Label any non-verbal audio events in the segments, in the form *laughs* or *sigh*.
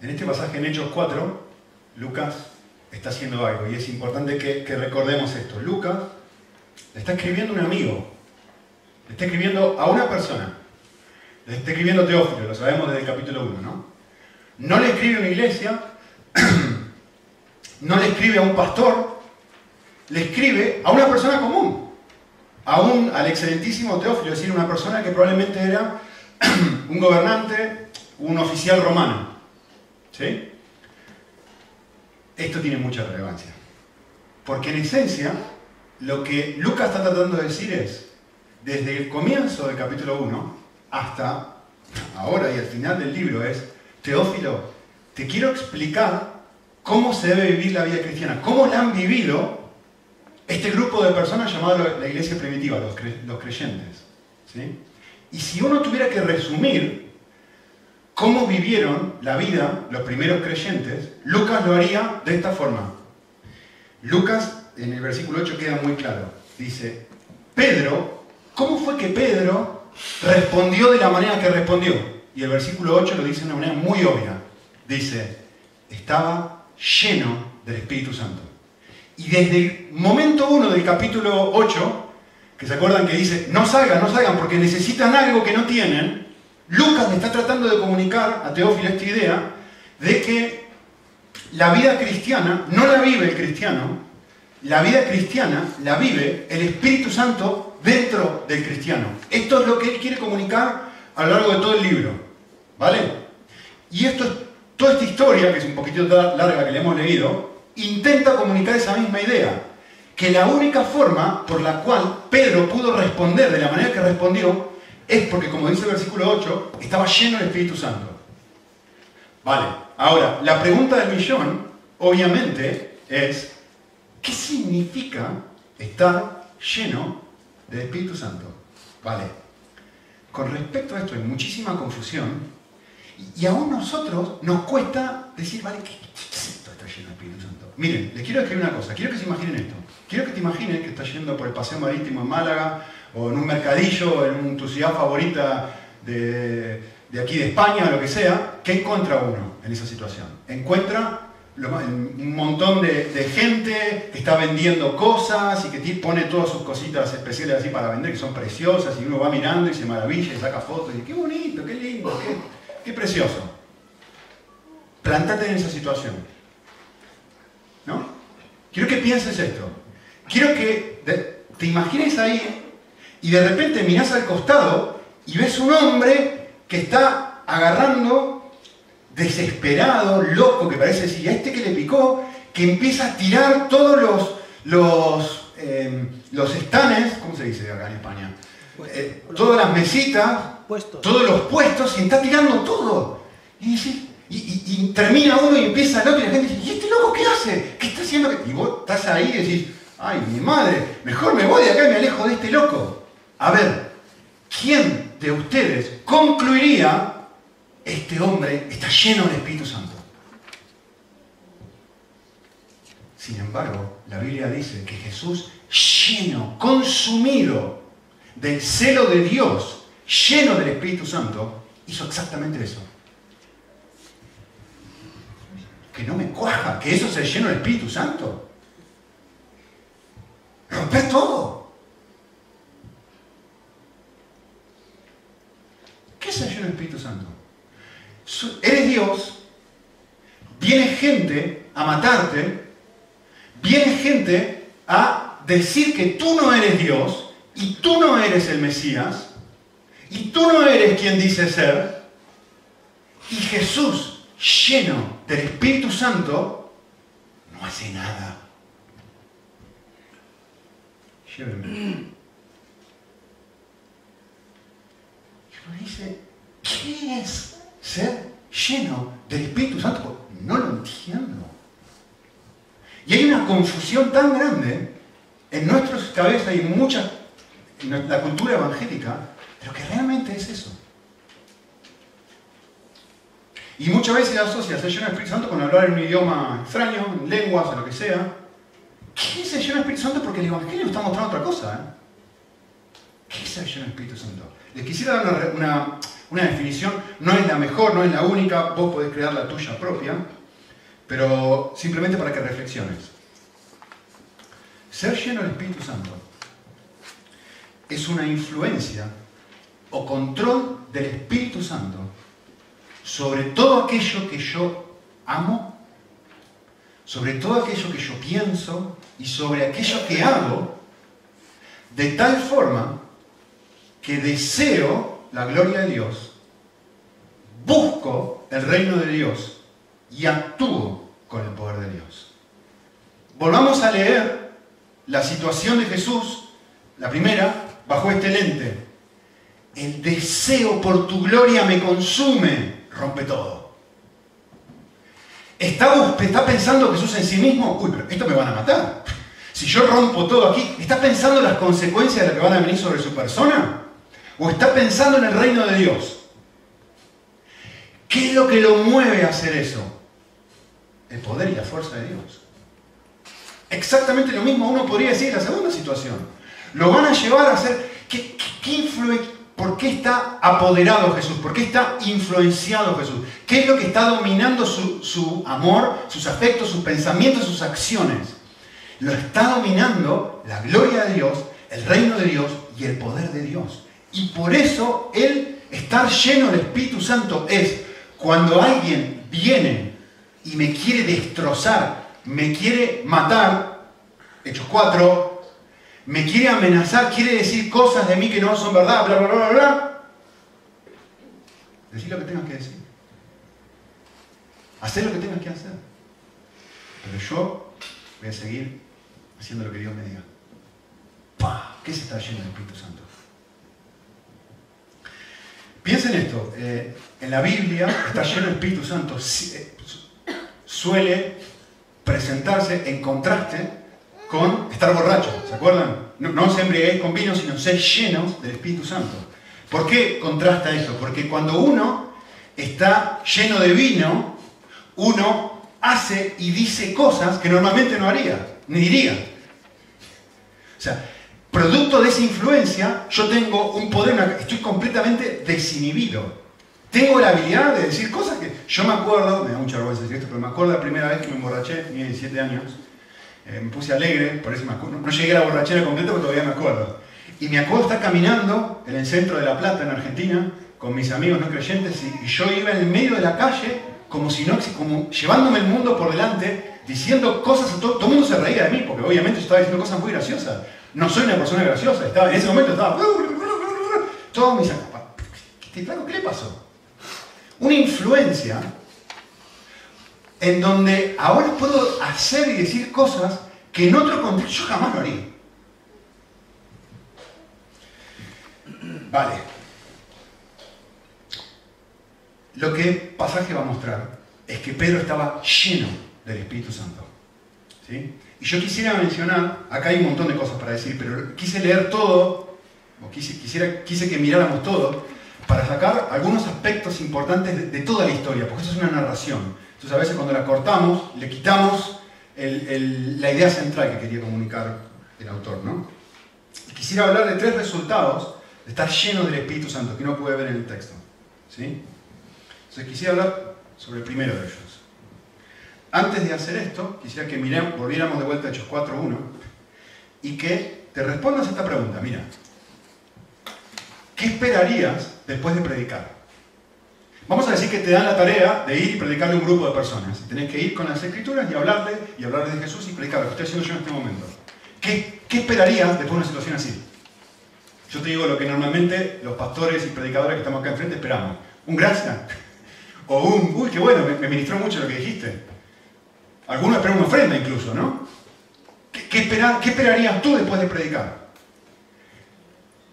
En este pasaje en Hechos 4, Lucas está haciendo algo y es importante que, recordemos esto. Lucas le está escribiendo a un amigo, le está escribiendo a una persona, le está escribiendo a Teófilo, lo sabemos desde el capítulo 1, ¿no? No le escribe a una iglesia, *clears throat* no le escribe a un pastor, le escribe a una persona común, a un, al excelentísimo Teófilo, es decir, una persona que probablemente era *clears throat* un gobernante, un oficial romano. ¿Sí? Esto tiene mucha relevancia. Porque en esencia, lo que Lucas está tratando de decir es, desde el comienzo del capítulo 1 hasta ahora y al final del libro es, Teófilo, te quiero explicar cómo se debe vivir la vida cristiana, cómo la han vivido este grupo de personas llamado la iglesia primitiva, los, creyentes. ¿sí? Y si uno tuviera que resumir cómo vivieron la vida los primeros creyentes, Lucas lo haría de esta forma. Lucas en el versículo 8 queda muy claro. Dice, Pedro, ¿cómo fue que Pedro respondió de la manera que respondió? Y el versículo 8 lo dice de una manera muy obvia. Dice, estaba lleno del Espíritu Santo. Y desde el momento 1 del capítulo 8, que se acuerdan que dice, no salgan, no salgan, porque necesitan algo que no tienen, Lucas está tratando de comunicar a Teófilo esta idea de que la vida cristiana no la vive el cristiano, la vida cristiana la vive el Espíritu Santo dentro del cristiano. Esto es lo que él quiere comunicar a lo largo de todo el libro. ¿Vale? Y esto es, toda esta historia, que es un poquitito larga que le hemos leído, intenta comunicar esa misma idea. Que la única forma por la cual Pedro pudo responder de la manera que respondió es porque, como dice el versículo 8, estaba lleno del Espíritu Santo. Vale, ahora, la pregunta del millón, obviamente, es, ¿Qué significa estar lleno del Espíritu Santo? Vale. Con respecto a esto hay muchísima confusión y aún nosotros nos cuesta decir, vale, ¿qué, es esto estar lleno del Espíritu Santo? Miren, les quiero escribir una cosa, quiero que se imaginen esto. Quiero que te imagines que estás yendo por el paseo marítimo en Málaga o en un mercadillo, en tu ciudad favorita de, aquí de España, o lo que sea. ¿Qué encuentra uno en esa situación? Encuentra un montón de, gente que está vendiendo cosas y que pone todas sus cositas especiales así para vender, que son preciosas, y uno va mirando y se maravilla y saca fotos y dice, qué bonito, qué lindo, qué, qué precioso. Plántate en esa situación. ¿No? Quiero que pienses esto. Quiero que te imagines ahí y de repente miras al costado y ves un hombre que está agarrando desesperado, loco, que parece decir, a este que le picó, que empieza a tirar todos los, los, em, los estanes, ¿cómo se dice acá en España? Eh, todas las mesitas, todos los puestos, y está tirando todo. Y, y, termina uno y empieza el otro y la gente dice, ¿y este loco qué hace? ¿Qué está haciendo? Y vos estás ahí y decís, ay, mi madre, mejor me voy de acá y me alejo de este loco. A ver, ¿quién de ustedes concluiría este hombre está lleno del Espíritu Santo. Sin embargo, la Biblia dice que Jesús, lleno, consumido del celo de Dios, lleno del Espíritu Santo, hizo exactamente eso. Que no me cuaja, que eso sea lleno del Espíritu Santo. Romper todo. ¿Qué es el lleno del Espíritu Santo? eres Dios, viene gente a matarte, viene gente a decir que tú no eres Dios y tú no eres el Mesías y tú no eres quien dice ser. Y Jesús, lleno del Espíritu Santo, no hace nada. Llévenme. Dice, ¿qué es ser lleno del Espíritu Santo? No lo entiendo. Y hay una confusión tan grande en nuestras cabezas y en mucha, en la cultura evangélica, pero que realmente es eso. Y muchas veces asocia ser lleno del Espíritu Santo con hablar en un idioma extraño, en lenguas o lo que sea. ¿Qué es el lleno del Espíritu Santo? Porque el Evangelio está mostrando otra cosa. ¿eh? ¿Qué es el lleno del Espíritu Santo? Les quisiera dar una, una definición, no es la mejor, no es la única, vos podés crear la tuya propia, pero simplemente para que reflexiones. Ser lleno del Espíritu Santo es una influencia o control del Espíritu Santo sobre todo aquello que yo amo, sobre todo aquello que yo pienso y sobre aquello que hago, de tal forma que deseo la gloria de Dios, busco el reino de Dios y actúo con el poder de Dios. Volvamos a leer la situación de Jesús, la primera, bajo este lente. El deseo por tu gloria me consume, rompe todo. ¿Está, ¿Está pensando Jesús en sí mismo? Uy, pero esto me van a matar. Si yo rompo todo aquí, ¿está pensando las consecuencias de lo que van a venir sobre su persona? ¿O está pensando en el reino de Dios? ¿Qué es lo que lo mueve a hacer eso? El poder y la fuerza de Dios. Exactamente lo mismo uno podría decir en la segunda situación. Lo van a llevar a hacer... ¿Qué, qué, ¿Por qué está apoderado Jesús? ¿Por qué está influenciado Jesús? ¿Qué es lo que está dominando su, su amor, sus afectos, sus pensamientos, sus acciones? Lo está dominando la gloria de Dios, el reino de Dios y el poder de Dios. Y por eso Él estar lleno del Espíritu Santo es cuando alguien viene y me quiere destrozar, me quiere matar, Hechos 4, me quiere amenazar, quiere decir cosas de mí que no son verdad, bla, bla, bla, bla, Decir lo que tengas que decir. Hacer lo que tengas que hacer. Pero yo voy a seguir haciendo lo que Dios me diga. ¿Qué se está lleno del Espíritu Santo? Piensen esto, eh, en la Biblia está lleno del Espíritu Santo, eh, suele presentarse en contraste con estar borracho, ¿se acuerdan? No, no os embriaguéis con vino, sino ser llenos del Espíritu Santo. ¿Por qué contrasta eso? Porque cuando uno está lleno de vino, uno hace y dice cosas que normalmente no haría, ni diría. O sea, producto de esa influencia, yo tengo un poder, estoy completamente desinhibido. Tengo la habilidad de decir cosas que yo me acuerdo, me da mucha vergüenza decir esto, pero me acuerdo la primera vez que me emborraché, tenía 17 años, eh, me puse alegre, por eso me acuerdo, no llegué a la borrachera completa, pero todavía me acuerdo. Y me acuerdo estar caminando en el centro de La Plata, en Argentina, con mis amigos no creyentes, y, yo iba en el medio de la calle, como si no, como llevándome el mundo por delante, diciendo cosas todo, todo el mundo se reía de mí, porque obviamente yo estaba diciendo cosas muy graciosas. No soy una persona graciosa, estaba, en ese momento estaba... Todos mis ¿qué, ¿qué le pasó? Una influencia en donde ahora puedo hacer y decir cosas que en otro contexto jamás lo haría. Vale. Lo que pasaje va a mostrar es que Pedro estaba lleno del Espíritu Santo. ¿sí? Y yo quisiera mencionar, acá hay un montón de cosas para decir, pero quise leer todo, o quise, quisiera, quise que miráramos todo, para sacar algunos aspectos importantes de, toda la historia, porque esto es una narración. Entonces a veces cuando la cortamos, le quitamos la idea central que quería comunicar el autor. ¿no? Y quisiera hablar de tres resultados de estar lleno del Espíritu Santo, que no puede ver en el texto. ¿sí? Entonces quisiera hablar sobre el primero de ellos. Antes de hacer esto, quisiera que miremos, volviéramos de vuelta a Hechos 4.1 y que te respondas a esta pregunta. Mira, ¿qué esperarías después de predicar? Vamos a decir que te dan la tarea de ir y predicarle a un grupo de personas. Tenés que ir con las escrituras y hablarle, y hablarle de Jesús y predicar lo que estoy haciendo yo en este momento. ¿Qué, ¿Qué esperarías después de una situación así? Yo te digo lo que normalmente los pastores y predicadores que estamos acá enfrente esperamos. Un gracias. *laughs* O un, uy, qué bueno, me, ministró mucho lo que dijiste. Algunos esperan una ofrenda incluso, ¿no? ¿Qué, ¿Qué esperarías tú después de predicar?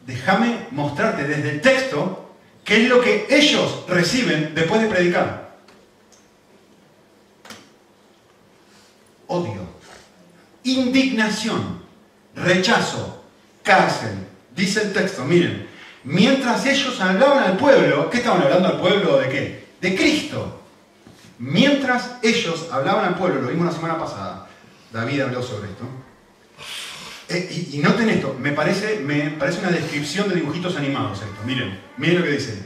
déjame mostrarte desde el texto qué es lo que ellos reciben después de predicar. Odio, indignación, rechazo, cárcel. Dice el texto, miren, mientras ellos hablaban al pueblo, ¿qué estaban hablando al pueblo de qué? De Cristo. Mientras ellos hablaban al pueblo, lo vimos la semana pasada, David habló sobre esto, eh, y, noten esto, me parece, me parece una descripción de dibujitos animados. Miren, miren lo que dice.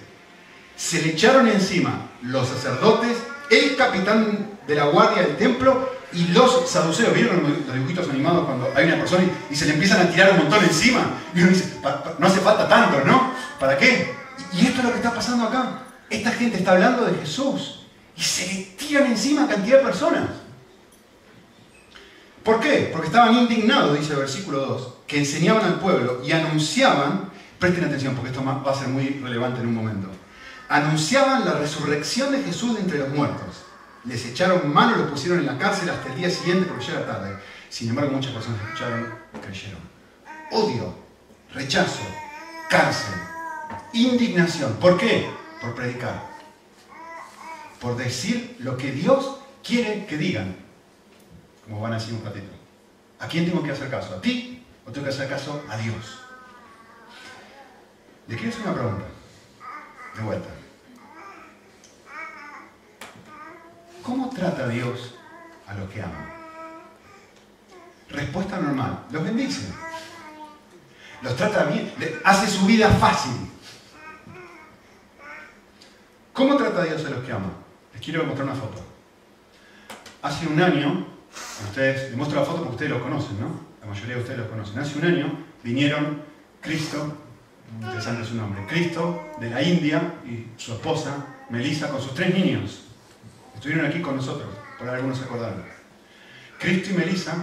se le echaron encima los sacerdotes, el capitán de la guardia del templo y los saduceos. ¿Vieron los dibujitos animados cuando hay una persona y, se le empiezan a tirar un montón encima? Dice, no hace falta tanto, ¿no? ¿Para qué? Y esto es lo que está pasando acá. Esta gente está hablando de Jesús y se le tiran encima cantidad de personas. ¿Por qué? Porque estaban indignados, dice el versículo 2, que enseñaban al pueblo y anunciaban, presten atención porque esto va a ser muy relevante en un momento, anunciaban la resurrección de Jesús de entre los muertos. Les echaron mano, los pusieron en la cárcel hasta el día siguiente porque ya era tarde. Sin embargo, muchas personas escucharon creyeron. Odio, rechazo, cárcel, indignación. ¿Por qué? Por predicar. Por decir lo que Dios quiere que digan. Como van a decir un ratito. ¿A quién tengo que hacer caso? ¿A ti o tengo que hacer caso a Dios? Le quiero hacer una pregunta. De vuelta. ¿Cómo trata Dios a los que aman? Respuesta normal. Los bendice. Los trata bien. Hace su vida fácil. ¿Cómo trata Dios a los que aman? Les quiero mostrar una foto. Hace un año, ustedes, les muestro la foto porque ustedes lo conocen, ¿no? La mayoría de ustedes lo conocen. Hace un año vinieron Cristo, interesante su nombre, Cristo de la India y su esposa, Melissa, con sus tres niños. Estuvieron aquí con nosotros, por algunos acordaron. Cristo y Melissa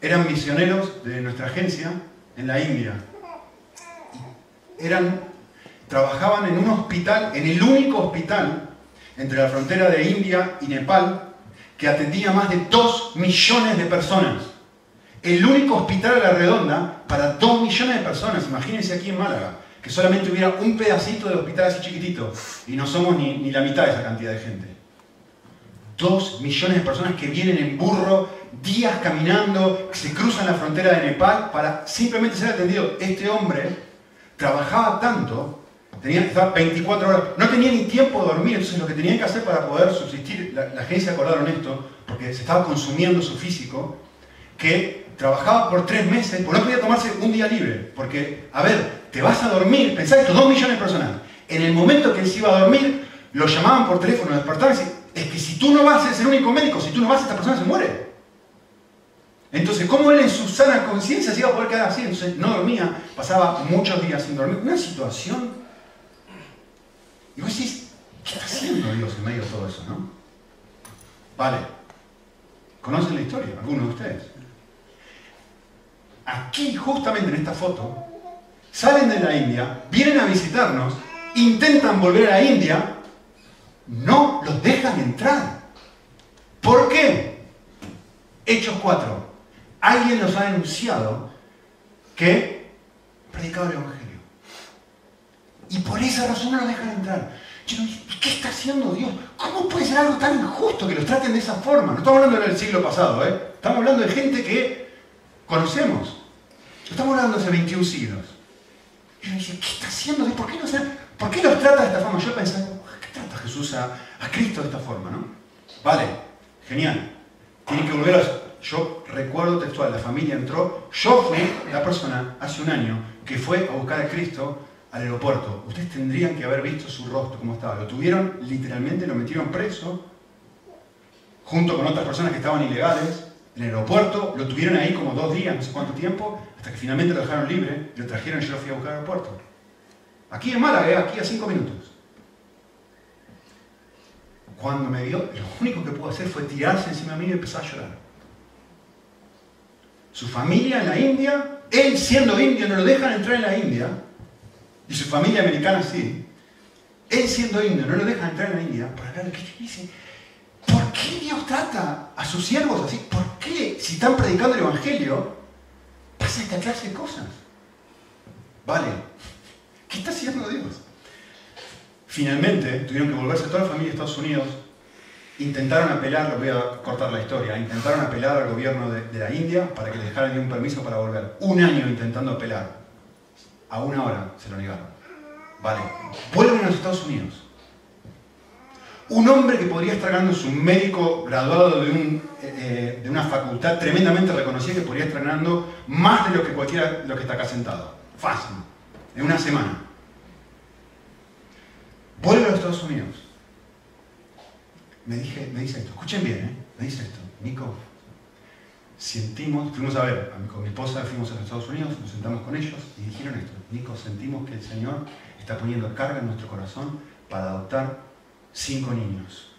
eran misioneros de nuestra agencia en la India. Eran, trabajaban en un hospital, en el único hospital entre la frontera de India y Nepal que atendía más de 2 millones de personas. El único hospital a la redonda para 2 millones de personas. Imagínense aquí en Málaga, que solamente hubiera un pedacito de hospital así chiquitito y no somos ni, ni la mitad de esa cantidad de gente. Dos millones de personas que vienen en burro, días caminando, se cruzan la frontera de Nepal para simplemente ser atendidos. Este hombre trabajaba tanto, tenía, estaba 24 horas, no tenía ni tiempo de dormir, entonces lo que tenían que hacer para poder subsistir, la, la agencia acordaron esto, porque se estaba consumiendo su físico, que trabajaba por tres meses, porque no podía tomarse un día libre, porque, a ver, te vas a dormir, pensá esto, dos millones de personas, en el momento que él se iba a dormir, lo llamaban por teléfono, despertaban y decían, es que si tú no vas, es el único médico, si tú no vas, esta persona se muere. Entonces, ¿cómo él en su sana conciencia se iba a poder quedar así? Entonces, no dormía, pasaba muchos días sin dormir. Una situación. Y vos decís, ¿qué está haciendo Dios en medio de todo eso, no? Vale. ¿Conocen la historia? Algunos de ustedes. Aquí, justamente en esta foto, salen de la India, vienen a visitarnos, intentan volver a India no los dejan entrar. ¿Por qué? Hechos 4. Alguien nos ha denunciado que predicaba el Evangelio. Y por esa razón no los dejan entrar. ¿qué está haciendo Dios? ¿Cómo puede ser algo tan injusto que los traten de esa forma? No estamos hablando del siglo pasado, ¿eh? Estamos hablando de gente que conocemos. Estamos hablando de hace 21 siglos. Y uno dice, ¿qué está haciendo Dios? ¿Por qué, no ¿Por qué los trata de esta forma? Yo pensé, trata Jesús a, Cristo de esta forma, ¿no? Vale, genial. Tiene que volver a... Yo recuerdo textual, la familia entró, yo fui la persona hace un año que fue a buscar a Cristo al aeropuerto. Ustedes tendrían que haber visto su rostro, cómo estaba. Lo tuvieron, literalmente lo metieron preso, junto con otras personas que estaban ilegales, en el aeropuerto, lo tuvieron ahí como dos días, no sé cuánto tiempo, hasta que finalmente lo dejaron libre, lo trajeron y yo lo fui a buscar al aeropuerto. Aquí en Málaga, ¿eh? aquí a cinco minutos. Cuando me vio, lo único que pudo hacer fue tirarse encima de mí y empezar a llorar. Su familia en la India, él siendo indio no lo dejan entrar en la India, y su familia americana sí. Él siendo indio no lo dejan entrar en la India para hablar de qué dice. ¿Por qué Dios trata a sus siervos así? ¿Por qué, si están predicando el Evangelio, pasa esta clase de cosas? Vale, ¿qué está haciendo Dios? Finalmente, tuvieron que volverse toda la familia de Estados Unidos. Intentaron apelar, voy a cortar la historia, intentaron apelar al gobierno de, la India para que les dejaran un permiso para volver. Un año intentando apelar. A una hora se lo negaron. Vale, vuelven a los Estados Unidos. Un hombre que podría estar ganando es un médico graduado eh, de, una facultad tremendamente reconocida que podría estar ganando más de lo que cualquiera de los que está acá sentado. Fácil. En una semana vuelve a los Estados Unidos. Me, me dice esto, escuchen bien, ¿eh? me dice esto, Nico, sentimos, fuimos a ver, con mi esposa fuimos a los Estados Unidos, nos sentamos con ellos y dijeron esto, Nico, sentimos que el Señor está poniendo carga en nuestro corazón para adoptar cinco niños.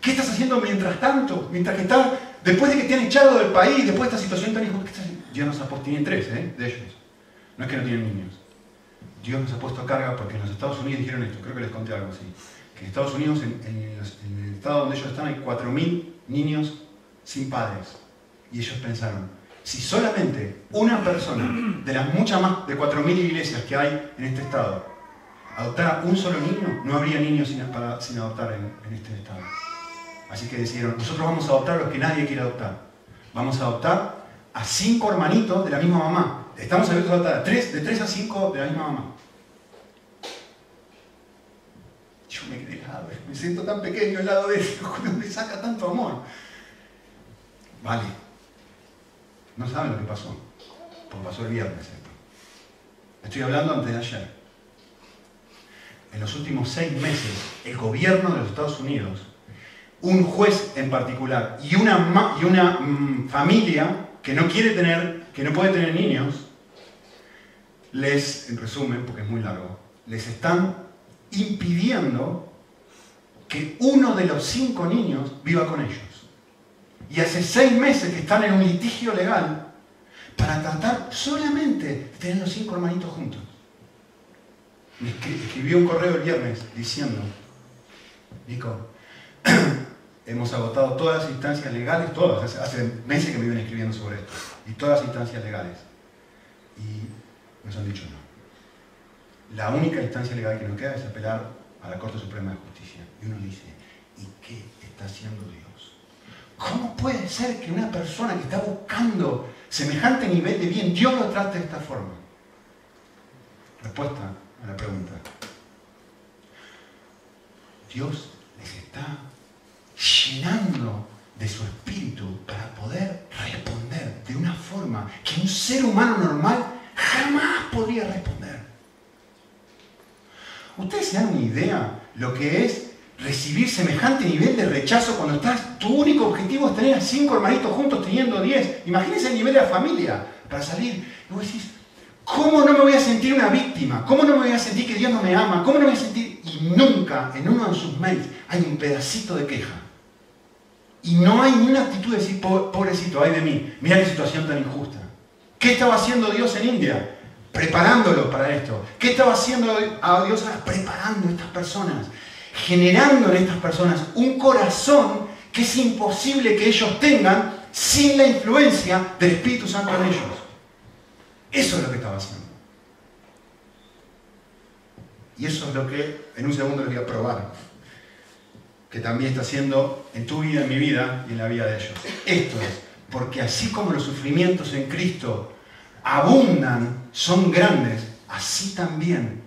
¿Qué estás haciendo mientras tanto? Mientras que estás, después de que te han echado del país, después de esta situación tan injusta. Dios nos ha puesto, tienen tres, ¿eh? De ellos. No es que no tienen niños. Dios nos ha puesto a carga porque en los Estados Unidos dijeron esto, creo que les conté algo así. Que en Estados Unidos, en el estado donde ellos están, hay 4.000 niños sin padres. Y ellos pensaron, si solamente una persona de las muchas más de 4.000 iglesias que hay en este estado adoptara un solo niño, no habría niños sin, adoptar en, este estado. Así que decidieron, nosotros vamos a adoptar los que nadie quiere adoptar. Vamos a adoptar a cinco hermanitos de la misma mamá. Estamos abiertos a adoptar a tres, de tres a cinco de la misma mamá. Yo me quedé helado, me siento tan pequeño al lado de él, *laughs* me saca tanto amor. Vale, no saben lo que pasó, porque pasó el viernes esto. Estoy hablando antes de ayer. En los últimos seis meses, el gobierno de los Estados Unidos, un juez en particular y una, y una mm, familia que no quiere tener, que no puede tener niños, les, en resumen, porque es muy largo, les están impidiendo que uno de los cinco niños viva con ellos. Y hace seis meses que están en un litigio legal para tratar solamente de tener los cinco hermanitos juntos. Me escribió un correo el viernes diciendo, Nico, *clears throat* hemos agotado todas las instancias legales, todas, hace, meses que me vienen escribiendo sobre esto, y todas las instancias legales. Y nos han dicho no. La única instancia legal que nos queda es apelar a la Corte Suprema de Justicia. Y uno dice, ¿y qué está haciendo Dios? ¿Cómo puede ser que una persona que está buscando semejante nivel de bien, Dios lo trate de esta forma? Respuesta a la pregunta. Dios les está llenando de su espíritu para poder responder de una forma que un ser humano normal jamás podría responder. ¿Ustedes se dan una idea lo que es recibir semejante nivel de rechazo cuando estás, tu único objetivo es tener a cinco hermanitos juntos teniendo diez. Imagínense el nivel de la familia para salir. Y vos decís, ¿cómo no me voy a sentir una víctima? ¿Cómo no me voy a sentir que Dios no me ama? ¿Cómo no me voy a sentir? Y nunca en uno de sus mails hay un pedacito de queja. Y no hay ni una actitud de decir, pobrecito, ay de mí, mira qué situación tan injusta. ¿Qué estaba haciendo Dios en India? Preparándolo para esto. ¿Qué estaba haciendo a Dios preparando a estas personas? Generando en estas personas un corazón que es imposible que ellos tengan sin la influencia del Espíritu Santo en ellos. Eso es lo que estaba haciendo. Y eso es lo que en un segundo les voy a probar. Que también está haciendo en tu vida, en mi vida y en la vida de ellos. Esto es, porque así como los sufrimientos en Cristo abundan, son grandes, así también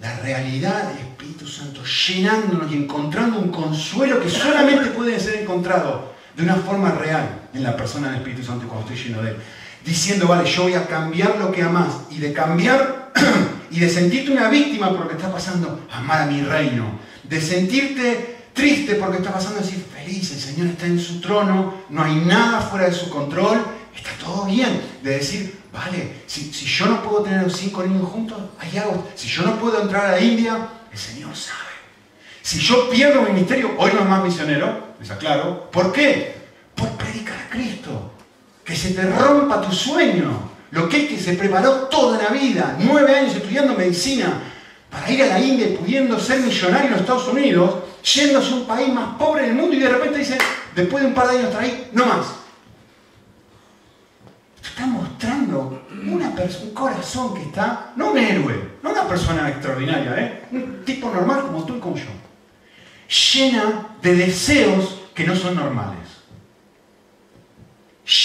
la realidad del Espíritu Santo llenándonos y encontrando un consuelo que solamente puede ser encontrado de una forma real en la persona del Espíritu Santo cuando estoy lleno de Él. Diciendo, vale, yo voy a cambiar lo que amas y de cambiar *clears throat* y de sentirte una víctima por lo que está pasando, amar a mi reino. De sentirte triste porque está pasando, decir, feliz, el Señor está en su trono, no hay nada fuera de su control, está todo bien. De decir, Vale, si, yo no puedo tener los cinco niños juntos, hay algo. Si yo no puedo entrar a India, el Señor sabe. Si yo pierdo mi ministerio, hoy no es más misionero, les aclaro. ¿Por qué? Por predicar a Cristo. Que se te rompa tu sueño. Lo que es que se preparó toda la vida, nueve años estudiando medicina, para ir a la India y pudiendo ser millonario en los Estados Unidos, yéndose a un país más pobre del mundo y de repente dice, después de un par de años estar ahí, no más está una un corazón que está, no un héroe, no una persona extraordinaria, ¿eh? un tipo normal como tú y como yo, llena de deseos que no son normales,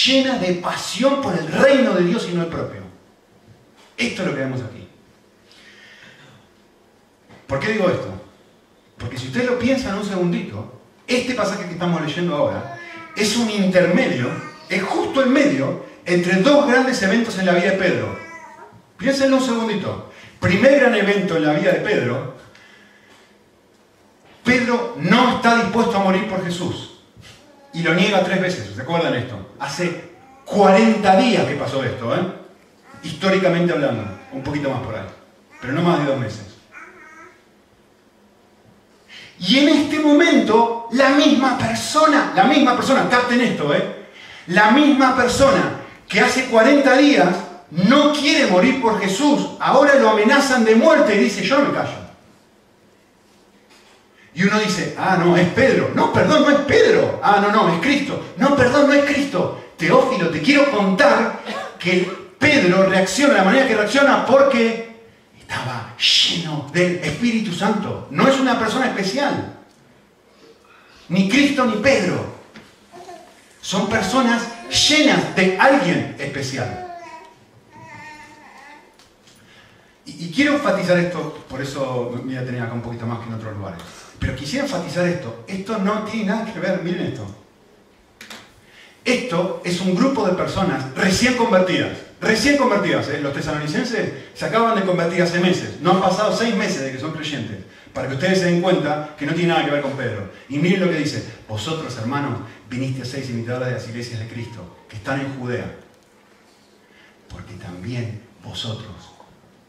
llena de pasión por el reino de Dios y no el propio. Esto es lo que vemos aquí. ¿Por qué digo esto? Porque si usted lo piensa en un segundito, este pasaje que estamos leyendo ahora es un intermedio, es justo el medio entre dos grandes eventos en la vida de Pedro. Piénsenlo un segundito. Primer gran evento en la vida de Pedro Pedro no está dispuesto a morir por Jesús. Y lo niega tres veces, ¿se acuerdan esto? Hace 40 días que pasó esto, ¿eh? Históricamente hablando, un poquito más por ahí, pero no más de dos meses. Y en este momento, la misma persona, la misma persona, capten esto, ¿eh? La misma persona que hace 40 días no quiere morir por Jesús, ahora lo amenazan de muerte y dice, yo no me callo. Y uno dice, ah, no, es Pedro. No, perdón, no es Pedro. Ah, no, no, es Cristo. No, perdón, no es Cristo. Teófilo, te quiero contar que Pedro reacciona de la manera que reacciona porque estaba lleno del Espíritu Santo. No es una persona especial. Ni Cristo ni Pedro. Son personas llenas de alguien especial. Y, quiero enfatizar esto, por eso me voy a tener acá un poquito más que en otros lugares. Pero quisiera enfatizar esto. Esto no tiene nada que ver, miren esto. Esto es un grupo de personas recién convertidas. Recién convertidas. ¿eh? Los tesalonicenses se acaban de convertir hace meses. No han pasado seis meses de que son creyentes. Para que ustedes se den cuenta que no tiene nada que ver con Pedro. Y miren lo que dice. Vosotros, hermanos, viniste a seis imitadores de las iglesias de Cristo que están en Judea. Porque también vosotros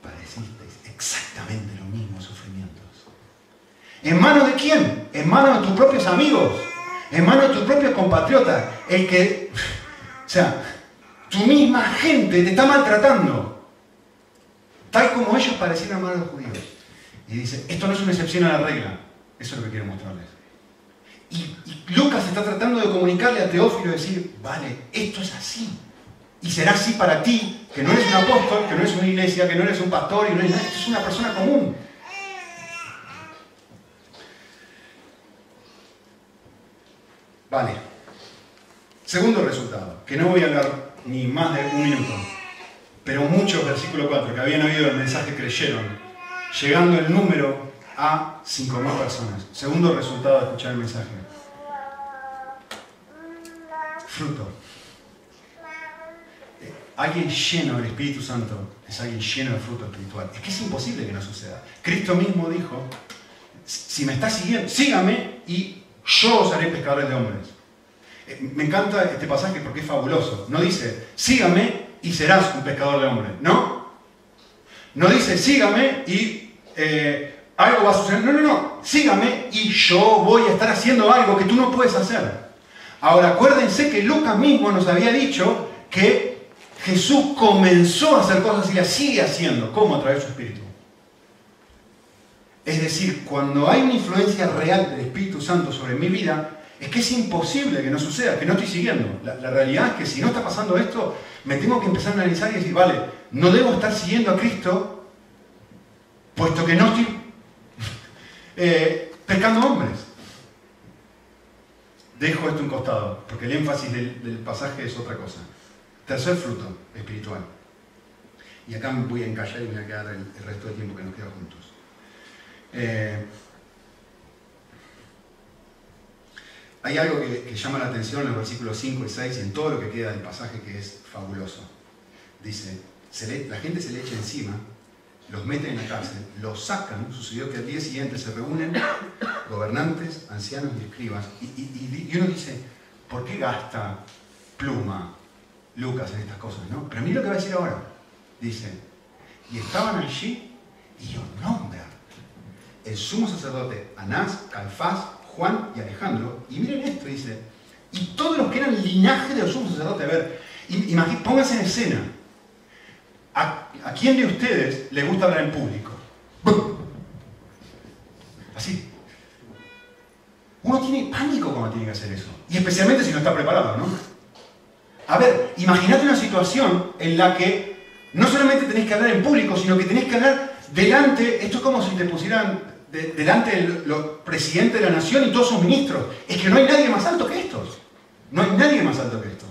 padecisteis exactamente los mismos sufrimientos. ¿En manos de quién? En manos de tus propios amigos en manos de tus propios compatriotas, el que, o sea, tu misma gente te está maltratando, tal como ellos amar a los judíos. Y dice, esto no es una excepción a la regla, eso es lo que quiero mostrarles. Y, Lucas está tratando de comunicarle a Teófilo decir, vale, esto es así. Y será así para ti, que no eres un apóstol, que no eres una iglesia, que no eres un pastor, y no eres nada, esto es una persona común. Vale. Segundo resultado, que no voy a hablar ni más de un minuto, pero muchos, versículo 4, que habían oído el mensaje creyeron, llegando el número a 5.000 personas. Segundo resultado de escuchar el mensaje. Fruto. Eh, alguien lleno del Espíritu Santo es alguien lleno de fruto espiritual. Es que es imposible que no suceda. Cristo mismo dijo, si me está siguiendo, sígame y yo os haré pescadores de hombres. Eh, me encanta este pasaje porque es fabuloso. No dice, sígame y serás un pescador de hombres. No. No dice, sígame y eh, algo va a suceder. No, no, no. Sígame y yo voy a estar haciendo algo que tú no puedes hacer. Ahora, acuérdense que Lucas mismo nos había dicho que Jesús comenzó a hacer cosas y las sigue haciendo. ¿Cómo? A través de su Espíritu. Es decir, cuando hay una influencia real del Espíritu Santo sobre mi vida, es que es imposible que no suceda, que no estoy siguiendo. La, realidad es que si no está pasando esto, me tengo que empezar a analizar y decir, vale, no debo estar siguiendo a Cristo, puesto que no estoy eh, pescando hombres. Dejo esto en costado, porque el énfasis del, pasaje es otra cosa. Tercer fruto espiritual. Y acá me voy a encallar y me voy a quedar el resto del tiempo que nos queda juntos. Eh, hay algo que, llama la atención en los versículos 5 y 6 y en todo lo que queda del pasaje que es fabuloso. Dice, la gente se le echa encima, los meten en la cárcel, los sacan, sucedió que al día siguiente se reúnen gobernantes, ancianos y escribas, y, uno dice, ¿por qué gasta pluma Lucas en estas cosas? ¿no? Pero mira lo que va a decir ahora. Dice, y estaban allí y los nombran el sumo sacerdote Anás, Calfás, Juan y Alejandro. Y miren esto, dice, y todos los que eran linaje de los sumos sacerdotes. A ver, pónganse en escena. ¿A, quién de ustedes le gusta hablar en público? Así. Uno tiene pánico cuando tiene que hacer eso. Y especialmente si no está preparado, ¿no? A ver, imagínate una situación en la que no solamente tenés que hablar en público, sino que tenés que hablar delante, esto es como si te pusieran delante del presidente de la nación y todos sus ministros. Es que no hay nadie más alto que estos. No hay nadie más alto que estos.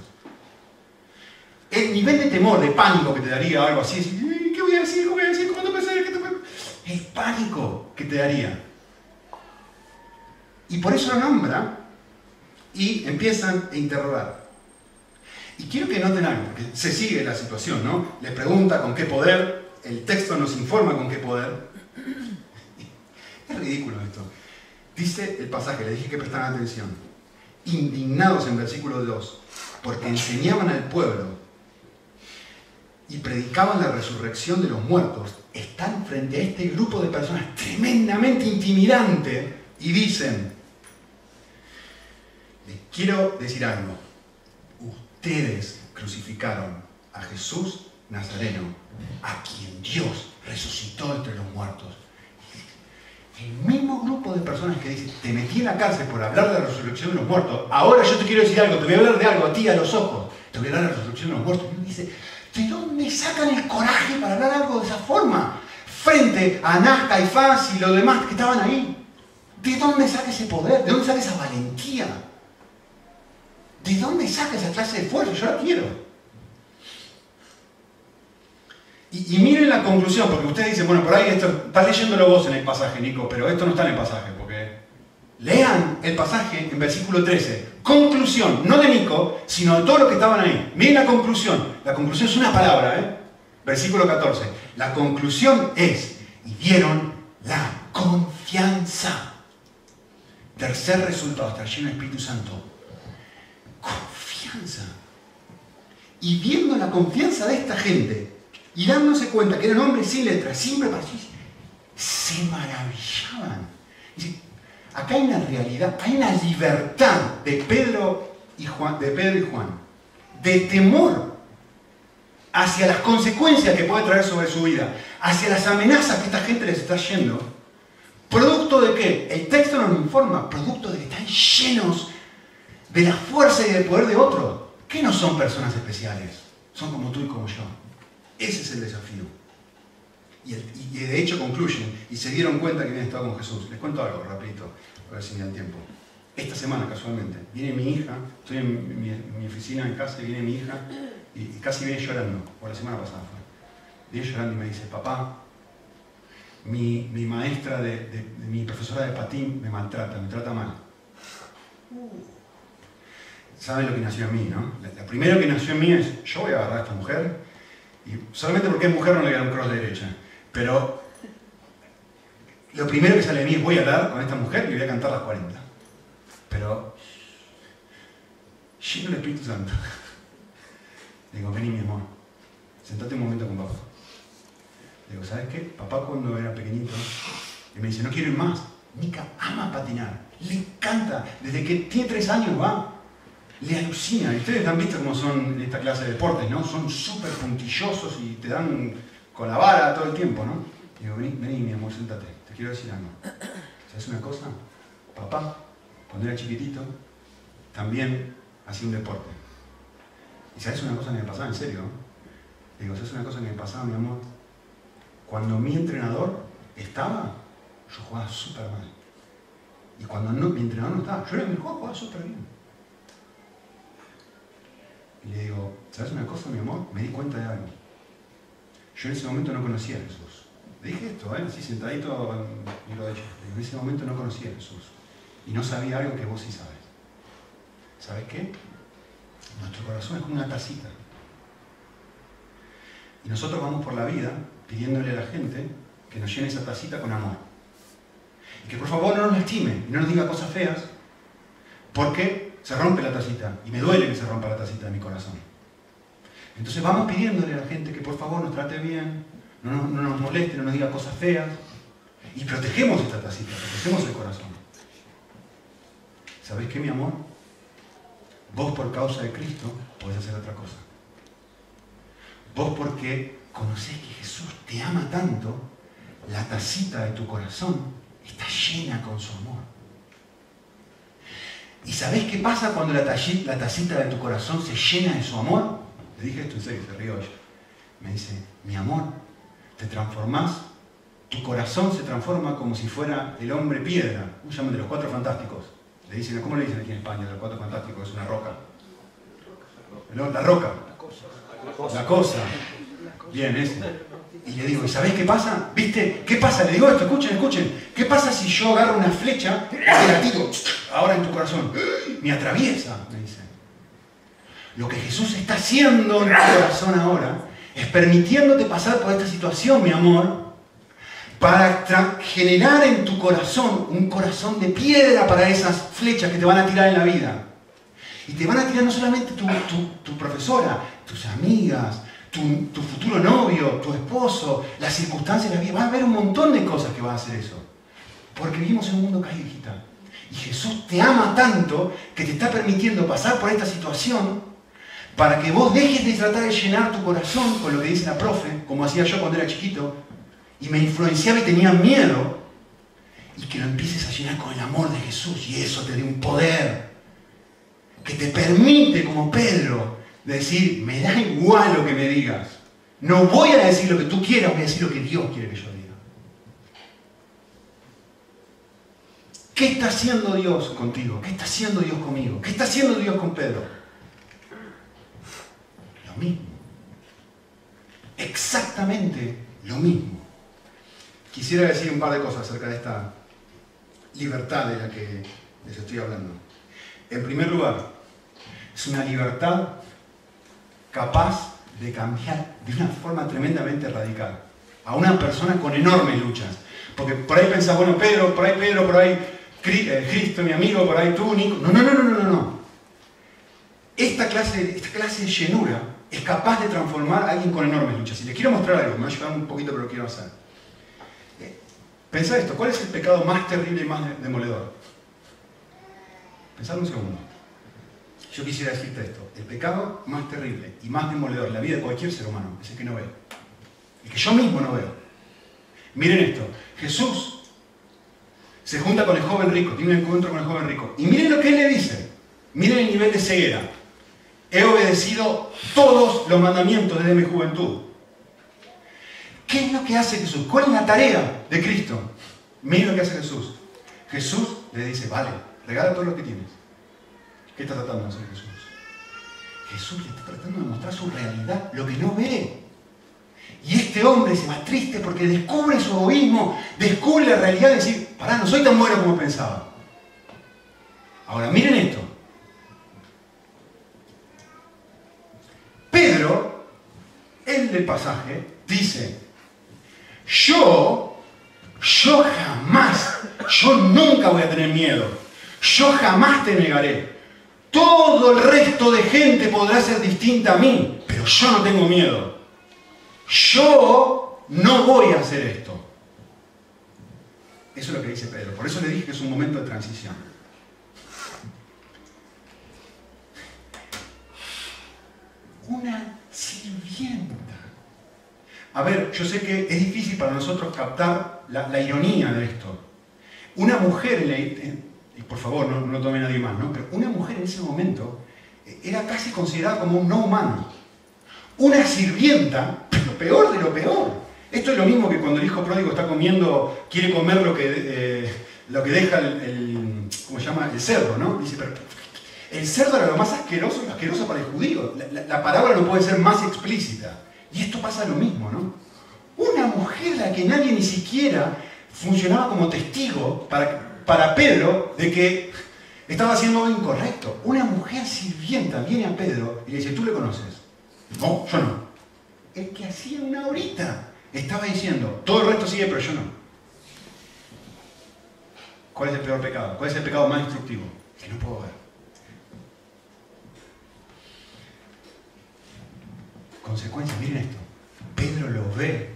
El nivel de temor, de pánico que te daría algo así, ¿qué voy a decir? ¿Qué voy a decir? ¿Cómo te hacer? El pánico que te daría. Y por eso lo nombra y empiezan a interrogar. Y quiero que noten algo, porque se sigue la situación, ¿no? Les pregunta con qué poder, el texto nos informa con qué poder, es ridículo esto. Dice el pasaje, le dije que prestaran atención. Indignados en versículo 2, porque enseñaban al pueblo y predicaban la resurrección de los muertos, están frente a este grupo de personas tremendamente intimidante y dicen, les quiero decir algo, ustedes crucificaron a Jesús Nazareno, a quien Dios resucitó entre los muertos. El mismo grupo de personas que dice, te metí en la cárcel por hablar de la resurrección de los muertos, ahora yo te quiero decir algo, te voy a hablar de algo a ti a los ojos, te voy a hablar de la resurrección de los muertos. Y dice, ¿de dónde sacan el coraje para hablar algo de esa forma? Frente a Anás, Caifás y los demás que estaban ahí. ¿De dónde saca ese poder? ¿De dónde saca esa valentía? ¿De dónde saca esa clase de fuerza? Yo la quiero. Y, miren la conclusión, porque ustedes dicen, bueno, por ahí esto, estás leyéndolo vos en el pasaje, Nico, pero esto no está en el pasaje, lean el pasaje en versículo 13. Conclusión, no de Nico, sino de todos los que estaban ahí. Miren la conclusión. La conclusión es una palabra, ¿eh? Versículo 14. La conclusión es, y vieron la confianza. Tercer resultado, estar lleno del Espíritu Santo. Confianza. Y viendo la confianza de esta gente, y dándose cuenta que eran hombres sin letras, sin preparación, se maravillaban. Acá hay una realidad, hay una libertad de Pedro y Juan, de de temor hacia las consecuencias que puede traer sobre su vida, hacia las amenazas que esta gente les está yendo. ¿Producto de qué? El texto nos informa, producto de que están llenos de la fuerza y del poder de otros, que no son personas especiales, son como tú y como yo. Ese es el desafío. Y, de hecho concluyen y se dieron cuenta que habían estado con Jesús. Les cuento algo rapidito, a ver si me dan tiempo. Esta semana casualmente, viene mi hija, estoy en mi, oficina en casa y viene mi hija y, casi viene llorando, o la semana pasada fue. Viene llorando y me dice, papá, mi, maestra, de, mi profesora de patín me maltrata, me trata mal. ¿Saben lo que nació en mí, no? La, primera que nació en mí es, yo voy a agarrar a esta mujer y solamente porque es mujer no le queda un cross de derecha. Pero lo primero que sale de mí es voy a hablar con esta mujer y voy a cantar las 40. Pero lleno el Espíritu Santo. digo, vení mi amor, sentate un momento con papá. digo, ¿sabes qué? Papá cuando era pequeñito, y me dice, no quiero ir más. Nica ama patinar, le encanta, desde que tiene tres años va le alucina. Ustedes han visto cómo son esta clase de deportes, ¿no? Son súper puntillosos y te dan con la vara todo el tiempo, ¿no? digo, vení, vení, mi amor, sentate, te quiero decir algo. ¿Sabes una cosa? Papá, cuando era chiquitito, también hacía un deporte. ¿Y sabes una cosa que me pasaba en serio? digo, ¿sabes una cosa que me pasaba, mi amor? Cuando mi entrenador estaba, yo jugaba súper mal. Y cuando mi entrenador no estaba, yo era mejor, jugaba súper bien. Y le digo, ¿sabes una cosa, mi amor? Me di cuenta de algo. Yo en ese momento no conocía a Jesús. Le dije esto, ¿eh? así sentadito y lo he hecho. En ese momento no conocía a Jesús. Y no sabía algo que vos sí sabes. ¿Sabes qué? Nuestro corazón es como una tacita. Y nosotros vamos por la vida pidiéndole a la gente que nos llene esa tacita con amor. Y que por favor no nos lastime y no nos diga cosas feas, porque se rompe la tacita y me duele que se rompa la tacita de mi corazón. Entonces vamos pidiéndole a la gente que por favor nos trate bien, no nos, moleste, no nos diga cosas feas y protegemos esta tacita, protegemos el corazón. ¿Sabéis qué, mi amor? Vos por causa de Cristo podés hacer otra cosa. Vos porque conocés que Jesús te ama tanto, la tacita de tu corazón está llena con su amor. ¿Y sabés qué pasa cuando la, tacita de tu corazón se llena de su amor? Dije esto en serio, se rió ella. Me dice, mi amor, te transformás, tu corazón se transforma como si fuera el hombre piedra, un llaman de los cuatro fantásticos. Le dicen, ¿cómo le dicen aquí en España? Los cuatro fantásticos, es una roca. La roca. La cosa. Bien, ese. Y le digo, ¿y sabés qué pasa? ¿Viste? ¿Qué pasa? Le digo esto, escuchen, escuchen. ¿Qué pasa si yo agarro una flecha y la tiro ahora en tu corazón? Me atraviesa, me dice. Lo que Jesús está haciendo en tu corazón ahora es permitiéndote pasar por esta situación, mi amor, para generar en tu corazón un corazón de piedra para esas flechas que te van a tirar en la vida. Y te van a tirar no solamente tu, profesora, tus amigas, tu, tu, futuro novio, tu esposo, las circunstancias de la vida. Va a haber un montón de cosas que van a hacer eso. Porque vivimos en un mundo caído. Y Jesús te ama tanto que te está permitiendo pasar por esta situación para que vos dejes de tratar de llenar tu corazón con lo que dice la profe, como hacía yo cuando era chiquito, y me influenciaba y tenía miedo, y que lo empieces a llenar con el amor de Jesús, y eso te dé un poder que te permite, como Pedro, decir, me da igual lo que me digas, no voy a decir lo que tú quieras, voy a decir lo que Dios quiere que yo diga. ¿Qué está haciendo Dios contigo? ¿Qué está haciendo Dios conmigo? ¿Qué está haciendo Dios con Pedro? Mismo. Exactamente lo mismo. Quisiera decir un par de cosas acerca de esta libertad de la que les estoy hablando. En primer lugar, es una libertad capaz de cambiar de una forma tremendamente radical a una persona con enormes luchas. Porque por ahí pensás, bueno, Pedro, por ahí Pedro, por ahí eh, Cristo, mi amigo, por ahí tú, Nico. No, no, no, no, no, no. Esta clase, esta clase de llenura es capaz de transformar a alguien con enormes luchas. Y les quiero mostrar algo, me va a ayudar un poquito, pero lo quiero hacer. Eh, pensá esto, ¿cuál es el pecado más terrible y más demoledor? Pensad un segundo. Yo quisiera decirte esto, el pecado más terrible y más demoledor en la vida de cualquier ser humano es el que no ve. El que yo mismo no veo. Miren esto, Jesús se junta con el joven rico, tiene un encuentro con el joven rico. Y miren lo que él le dice. Miren el nivel de ceguera. He obedecido todos los mandamientos desde mi juventud. ¿Qué es lo que hace Jesús? ¿Cuál es la tarea de Cristo? Miren lo que hace Jesús. Jesús le dice, vale, regala todo lo que tienes. ¿Qué está tratando de hacer Jesús? Jesús le está tratando de mostrar su realidad, lo que no ve. Y este hombre se va triste porque descubre su egoísmo, descubre la realidad de decir, pará, no soy tan bueno como pensaba. Ahora, miren esto. Pedro, el del pasaje, dice, yo, yo jamás, yo nunca voy a tener miedo, yo jamás te negaré. Todo el resto de gente podrá ser distinta a mí, pero yo no tengo miedo yo no voy a hacer esto. Eso es lo que dice Pedro. Por eso le dije que es un momento de transición. Una sirvienta. A ver, yo sé que es difícil para nosotros captar la, ironía de esto. Una mujer, y por favor, no, no tome nadie más, ¿no? pero una mujer en ese momento era casi considerada como un no humano. Una sirvienta peor de lo peor. Esto es lo mismo que cuando el hijo pródigo está comiendo, quiere comer lo que, eh, lo que deja el, ¿cómo se llama? el cerdo, ¿no? Dice, pero el cerdo era lo más asqueroso, asqueroso para el judío. La, la, palabra no puede ser más explícita. Y esto pasa lo mismo, ¿no? Una mujer a la que nadie ni siquiera funcionaba como testigo para, para Pedro de que estaba haciendo algo incorrecto. Una mujer sirvienta viene a Pedro y le dice, ¿tú le conoces? No, yo no el que hacía una horita estaba diciendo, todo el resto sigue, pero yo no. ¿Cuál es el peor pecado? ¿Cuál es el pecado más destructivo? Que no puedo ver. Consecuencia, miren esto. Pedro lo ve,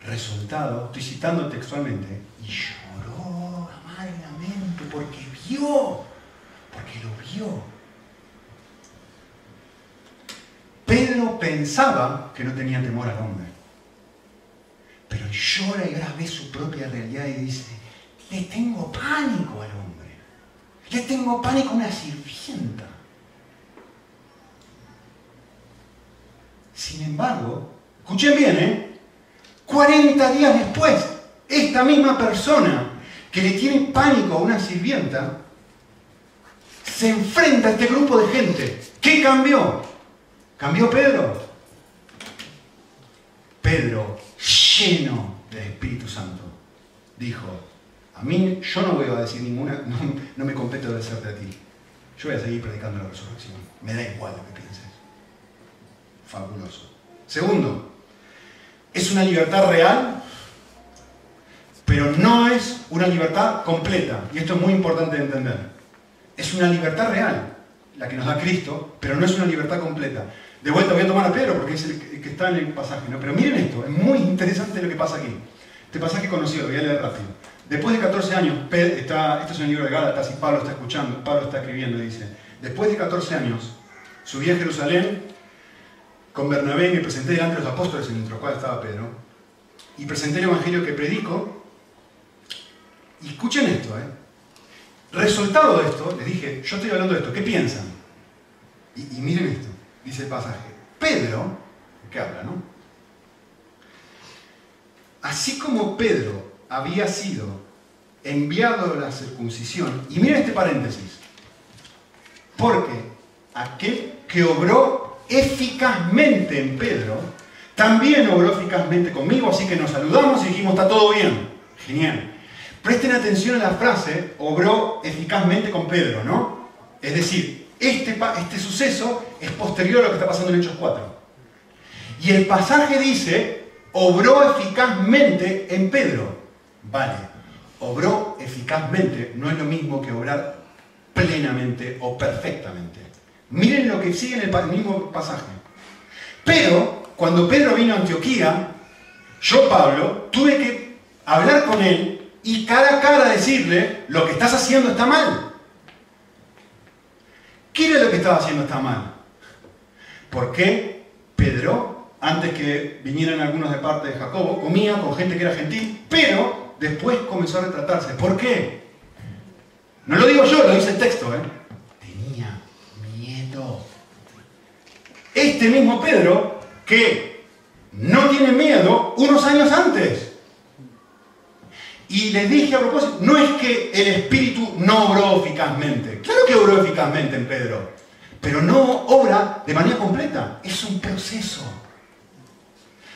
resultado, estoy citando textualmente, y lloró amargamente porque vio, porque lo vio Pedro pensaba que no tenía temor al hombre. Pero llora y ahora ve su propia realidad y dice, le tengo pánico al hombre. Le tengo pánico a una sirvienta. Sin embargo, escuchen bien, ¿eh? 40 días después, esta misma persona que le tiene pánico a una sirvienta, se enfrenta a este grupo de gente. ¿Qué cambió? ¿Cambió Pedro? Pedro, lleno del Espíritu Santo, dijo, a mí yo no voy a decir ninguna, *laughs* no, me compete obedecerte a ti. Yo voy a seguir predicando la resurrección. Me da igual lo que pienses. Fabuloso. Segundo, ¿es una libertad real? pero no es una libertad completa. Y esto es muy importante de entender. Es una libertad real, la que nos da Cristo, pero no es una libertad completa. De vuelta voy a tomar a Pedro porque es el que está en el pasaje. ¿no? Pero miren esto, es muy interesante lo que pasa aquí. Este pasaje conocido, voy a leer rápido. Después de 14 años, está, este es un libro de Gálatas y Pablo está escuchando, Pablo está escribiendo y dice, después de 14 años, subí a Jerusalén con Bernabé me presenté delante de los apóstoles, entre los cuales estaba Pedro, y presenté el evangelio que predico. Escuchen esto, ¿eh? Resultado de esto, les dije, yo estoy hablando de esto, ¿qué piensan? Y, miren esto, dice el pasaje. Pedro, ¿qué habla, no? Así como Pedro había sido enviado a la circuncisión, y miren este paréntesis, porque aquel que obró eficazmente en Pedro, también obró eficazmente conmigo, así que nos saludamos y dijimos, está todo bien. Genial. Presten atención a la frase, obró eficazmente con Pedro, ¿no? Es decir, este, este suceso es posterior a lo que está pasando en Hechos 4. Y el pasaje dice, obró eficazmente en Pedro. Vale, obró eficazmente no es lo mismo que obrar plenamente o perfectamente. Miren lo que sigue en el mismo pasaje. Pero cuando Pedro vino a Antioquía, yo, Pablo, tuve que hablar con él y cara a cara decirle, lo que estás haciendo está mal. ¿Qué era lo que estaba haciendo está mal? ¿Por qué Pedro, antes que vinieran algunos de parte de Jacobo, comía con gente que era gentil, pero después comenzó a retratarse? ¿Por qué? No lo digo yo, lo dice el texto, ¿eh? Este mismo Pedro que no tiene miedo unos años antes. Y les dije a propósito, no es que el Espíritu no obró eficazmente. Claro que obró eficazmente en Pedro, pero no obra de manera completa. Es un proceso.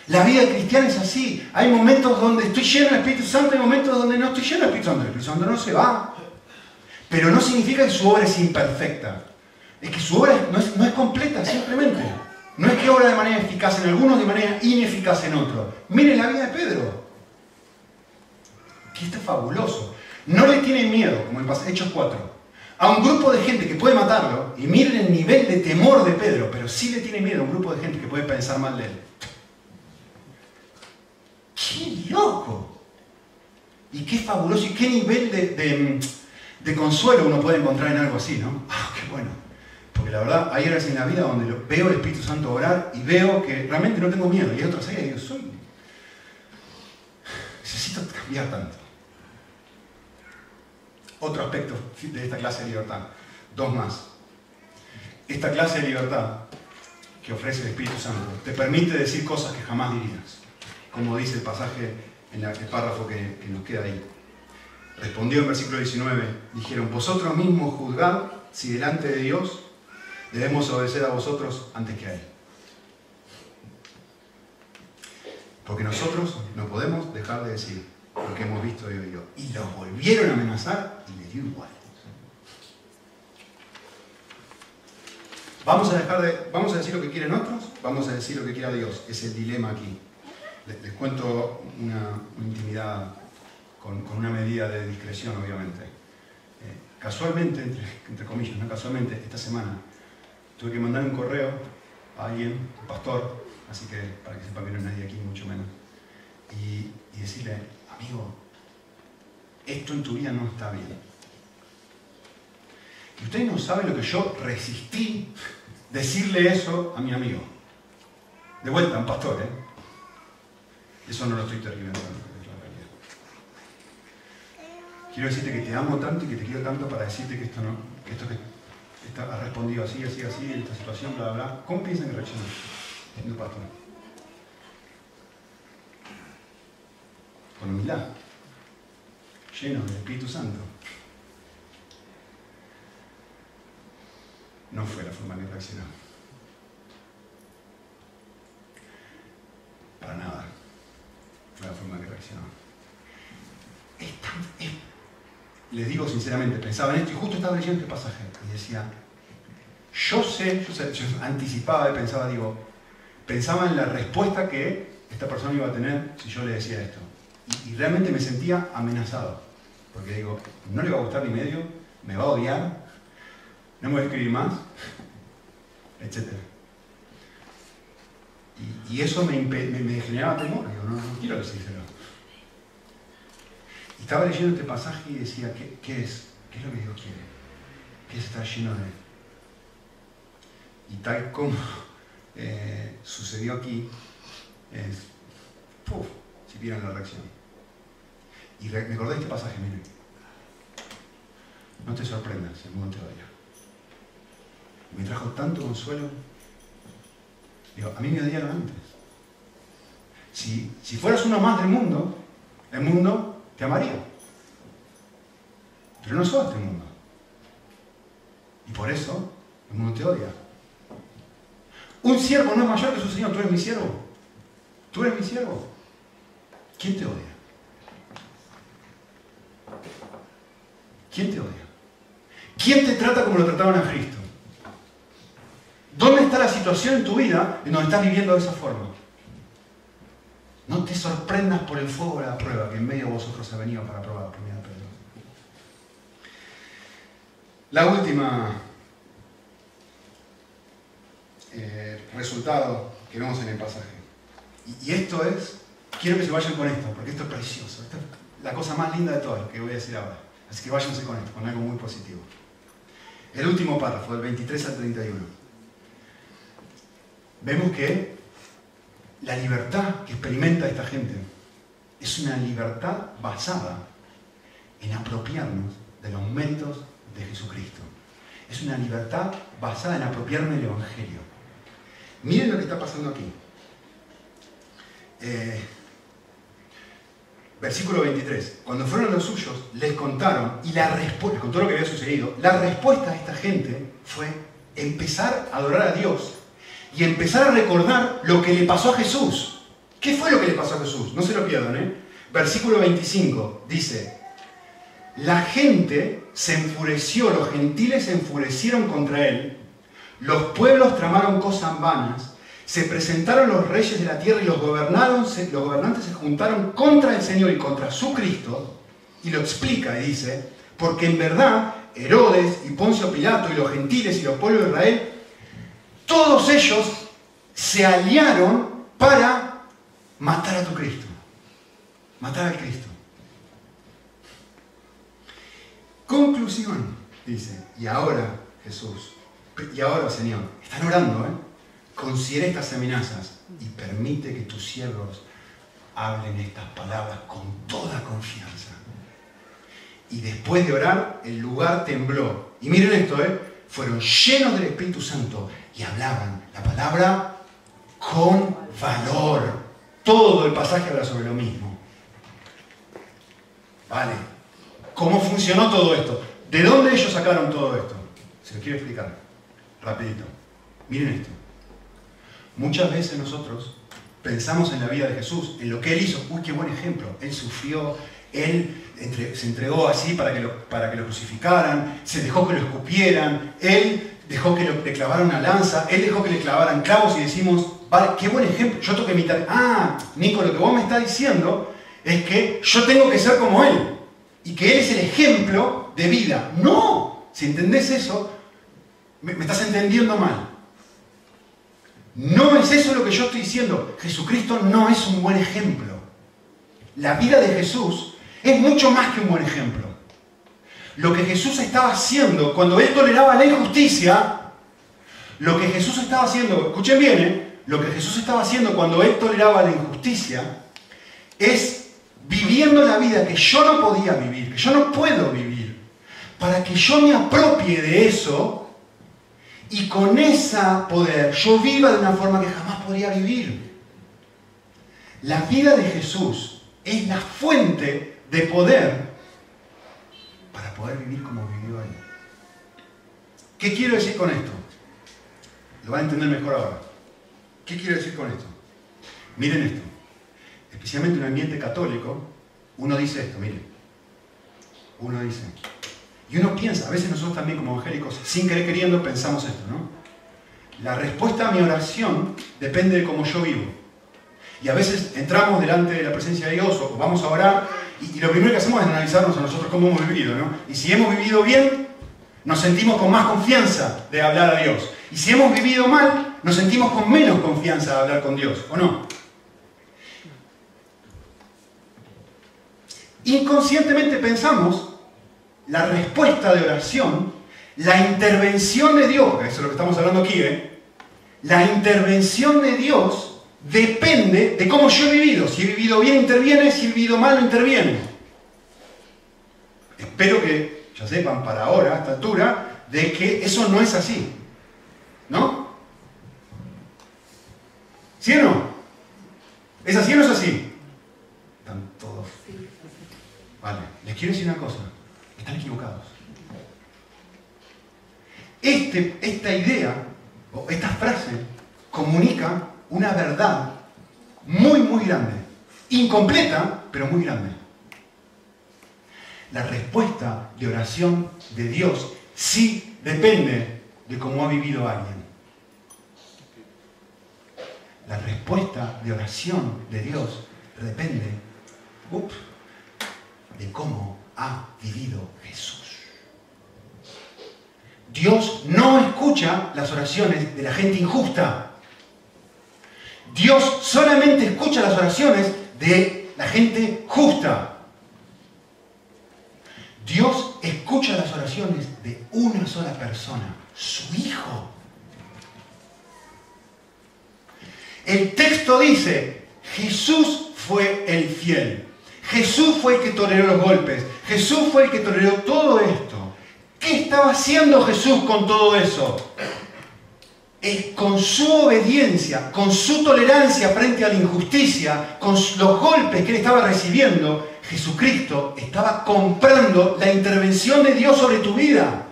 La vida cristiana es así. Hay momentos donde estoy lleno del Espíritu Santo y momentos donde no estoy lleno del Espíritu Santo. El Espíritu Santo no se va. Pero no significa que su obra es imperfecta. Es que su obra no es, completa, simplemente. No es que obra de manera eficaz en algunos, de manera ineficaz en otros. Miren la vida de Pedro. Que esto es fabuloso. No le tiene miedo, como en Hechos 4, a un grupo de gente que puede matarlo, y miren el nivel de temor de Pedro, pero sí le tiene miedo a un grupo de gente que puede pensar mal de él. ¡Qué loco! Y qué fabuloso, y qué nivel de, de consuelo uno puede encontrar en algo así, ¿no? *laughs* ¡Ah, qué bueno! Porque la verdad, hay horas en la vida donde veo el Espíritu Santo orar y veo que realmente no tengo miedo. Y hay otras áreas y digo, soy. Necesito cambiar tanto. Otro aspecto de esta clase de libertad. Dos más. Esta clase de libertad que ofrece el Espíritu Santo te permite decir cosas que jamás dirías. Como dice el pasaje en el párrafo que, que nos queda ahí. Respondió en versículo 19, dijeron, vosotros mismos juzgad si delante de Dios debemos obedecer a vosotros antes que a Él. Porque nosotros no podemos dejar de decir lo que hemos visto y oído. Y los volvieron a amenazar y les dio igual. Vamos a, dejar de, vamos a decir lo que quieren otros, vamos a decir lo que quiera Dios. Es el dilema aquí. Les, cuento una, intimidad con, una medida de discreción, obviamente. Eh, casualmente, entre, entre comillas, no casualmente, esta semana tuve que mandar un correo a alguien, un pastor, así que para que sepa que no hay nadie aquí, mucho menos, y, decirle, amigo, esto en tu vida no está bien. Y ustedes no saben lo que yo resistí decirle eso a mi amigo. De vuelta, un pastor, ¿eh? Eso no lo estoy tergiversando, es la realidad. Quiero decirte que te amo tanto y que te quiero tanto para decirte que esto no, esto que ha respondido así, así, así, en esta situación, bla, bla, bla. ¿Cómo piensan que reaccionan? Siendo pastor. Con humildad. Lleno del Espíritu Santo. No fue la forma que reaccionó. Para nada. Fue la forma que reaccionó. Es tan, les digo sinceramente, pensaba en esto y justo estaba leyendo este pasaje y decía, yo sé, yo, anticipaba y pensaba, digo, pensaba en la respuesta que esta persona iba a tener si yo le decía esto. y, realmente me sentía amenazado. Porque digo, no le va a gustar mi medio, me va a odiar, no me voy a escribir más, etc. Y, eso me, generaba temor. Digo, no, no quiero decírselo. Estaba leyendo este pasaje y decía, ¿qué, es? ¿Qué es lo que Dios quiere? ¿Qué es estar lleno de Y tal como *laughs* eh, sucedió aquí, es, ¡puf! si vieron la reacción. Y me acordé este pasaje, miren. No te sorprendas, el mundo te odia. Me trajo tanto consuelo. Digo, a mí me odiaron antes. Si, si fueras uno más del mundo, el mundo te amaría. Pero no sos este mundo. Y por eso el mundo te odia. Un siervo no es mayor que su Señor. Tú eres mi siervo. Tú eres mi siervo. ¿Quién te odia? ¿Quién te odia? ¿Quién te trata como lo trataban a Cristo? ¿Dónde está la situación en tu vida en donde estás viviendo de esa forma? Te sorprendas por el fuego de la prueba que en medio de vosotros ha venido para probar. Primera Pedro. La última eh, resultado que vemos en el pasaje. Y, esto es, quiero que se vayan con esto, porque esto es precioso. Esto es la cosa más linda de todo que voy a decir ahora. Así que váyanse con esto, con algo muy positivo. El último párrafo, del 23 al 31. Vemos que la libertad que experimenta esta gente es una libertad basada en apropiarnos de los méritos de Jesucristo. Es una libertad basada en apropiarme del Evangelio. Miren lo que está pasando aquí. Eh, versículo 23. Cuando fueron los suyos, les contaron, y la respuesta, con todo lo que había sucedido, la respuesta de esta gente fue empezar a adorar a Dios y empezar a recordar lo que le pasó a Jesús. ¿Qué fue lo que le pasó a Jesús? No se lo pierdan, ¿eh? Versículo 25 dice, la gente se enfureció, los gentiles se enfurecieron contra él, los pueblos tramaron cosas vanas, se presentaron los reyes de la tierra y los, los gobernantes se juntaron contra el Señor y contra su Cristo, y lo explica y dice, porque en verdad Herodes y Poncio Pilato y los gentiles y los pueblos de Israel, todos ellos se aliaron para matar a tu Cristo, matar al Cristo. Conclusión, dice, y ahora Jesús, y ahora Señor, están orando, ¿eh? Considera estas amenazas y permite que tus siervos hablen estas palabras con toda confianza. Y después de orar, el lugar tembló. Y miren esto, ¿eh? Fueron llenos del Espíritu Santo y hablaban la palabra con valor. Todo el pasaje habla sobre lo mismo. Vale. ¿Cómo funcionó todo esto? ¿De dónde ellos sacaron todo esto? Se lo quiero explicar. Rapidito. Miren esto. Muchas veces nosotros pensamos en la vida de Jesús, en lo que Él hizo. Uy, qué buen ejemplo. Él sufrió, Él se entregó así para que, lo, para que lo crucificaran, se dejó que lo escupieran, Él dejó que le clavaran una lanza, Él dejó que le clavaran clavos y decimos, vale, qué buen ejemplo. Yo tengo que imitar. Ah, Nico, lo que vos me estás diciendo es que yo tengo que ser como Él y que Él es el ejemplo de vida. No, si entendés eso, me estás entendiendo mal. No es eso lo que yo estoy diciendo. Jesucristo no es un buen ejemplo. La vida de Jesús es mucho más que un buen ejemplo. Lo que Jesús estaba haciendo cuando él toleraba la injusticia, lo que Jesús estaba haciendo, escuchen bien, ¿eh? lo que Jesús estaba haciendo cuando él toleraba la injusticia es viviendo la vida que yo no podía vivir, que yo no puedo vivir, para que yo me apropie de eso y con ese poder yo viva de una forma que jamás podría vivir. La vida de Jesús es la fuente de poder poder vivir como vivió Él. ¿Qué quiero decir con esto? Lo van a entender mejor ahora. ¿Qué quiero decir con esto? Miren esto. Especialmente en un ambiente católico, uno dice esto, miren. Uno dice, y uno piensa, a veces nosotros también como evangélicos, sin querer queriendo, pensamos esto, ¿no? La respuesta a mi oración depende de cómo yo vivo. Y a veces entramos delante de la presencia de Dios o vamos a orar y, lo primero que hacemos es analizarnos a nosotros cómo hemos vivido, ¿no? Y si hemos vivido bien, nos sentimos con más confianza de hablar a Dios. Y si hemos vivido mal, nos sentimos con menos confianza de hablar con Dios, ¿o no? Inconscientemente pensamos la respuesta de oración, la intervención de Dios, eso es lo que estamos hablando aquí, ¿eh? La intervención de Dios depende de cómo yo he vivido. Si he vivido bien, interviene, si he vivido mal, no interviene. Espero que ya sepan para ahora, a esta altura, de que eso no es así. ¿No? ¿Sí o no? ¿Es así o no es así? Están todos. Vale, les quiero decir una cosa. Están equivocados. Este, esta idea, o esta frase, comunica una verdad muy, muy grande. Incompleta, pero muy grande. La respuesta de oración de Dios sí depende de cómo ha vivido alguien. La respuesta de oración de Dios depende de cómo ha vivido Jesús. Dios no escucha las oraciones de la gente injusta. Dios solamente escucha las oraciones de la gente justa. Dios escucha las oraciones de una sola persona, su Hijo. El texto dice, Jesús fue el fiel. Jesús fue el que toleró los golpes. Jesús fue el que toleró todo esto. ¿Qué estaba haciendo Jesús con todo eso? Con su obediencia, con su tolerancia frente a la injusticia, con los golpes que él estaba recibiendo, Jesucristo estaba comprando la intervención de Dios sobre tu vida.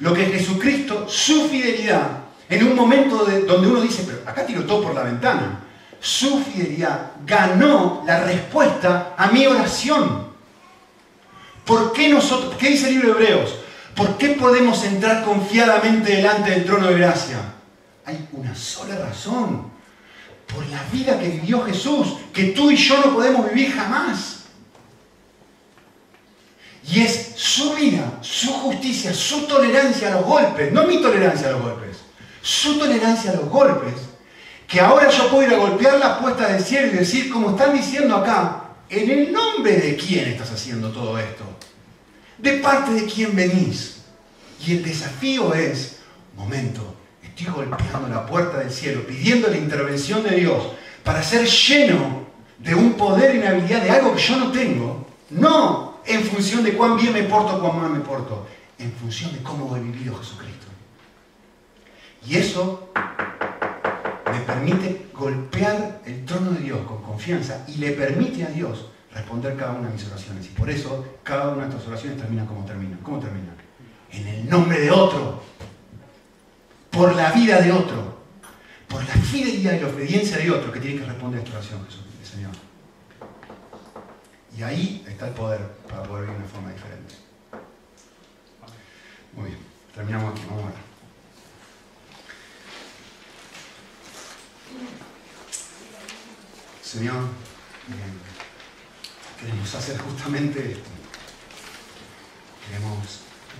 Lo que Jesucristo, su fidelidad, en un momento donde uno dice, pero acá tiro todo por la ventana, su fidelidad ganó la respuesta a mi oración. ¿Por qué nosotros, qué dice el libro de Hebreos? ¿Por qué podemos entrar confiadamente delante del trono de gracia? Hay una sola razón. Por la vida que vivió Jesús, que tú y yo no podemos vivir jamás. Y es su vida, su justicia, su tolerancia a los golpes, no mi tolerancia a los golpes, su tolerancia a los golpes, que ahora yo puedo ir a golpear la puesta del cielo y decir, como están diciendo acá, ¿en el nombre de quién estás haciendo todo esto? ¿De parte de quién venís? Y el desafío es, momento, estoy golpeando la puerta del cielo, pidiendo la intervención de Dios para ser lleno de un poder y una habilidad de algo que yo no tengo, no en función de cuán bien me porto, cuán mal me porto, en función de cómo he vivido Jesucristo. Y eso me permite golpear el trono de Dios con confianza y le permite a Dios responder cada una de mis oraciones. Y por eso cada una de estas oraciones termina como termina. ¿Cómo termina? En el nombre de otro. Por la vida de otro. Por la fidelidad y la obediencia de otro que tiene que responder a esta oración, Jesús, Señor. Y ahí está el poder para poder vivir de una forma diferente. Muy bien, terminamos aquí, vamos a ver. Señor, queremos hacer justamente esto. Queremos,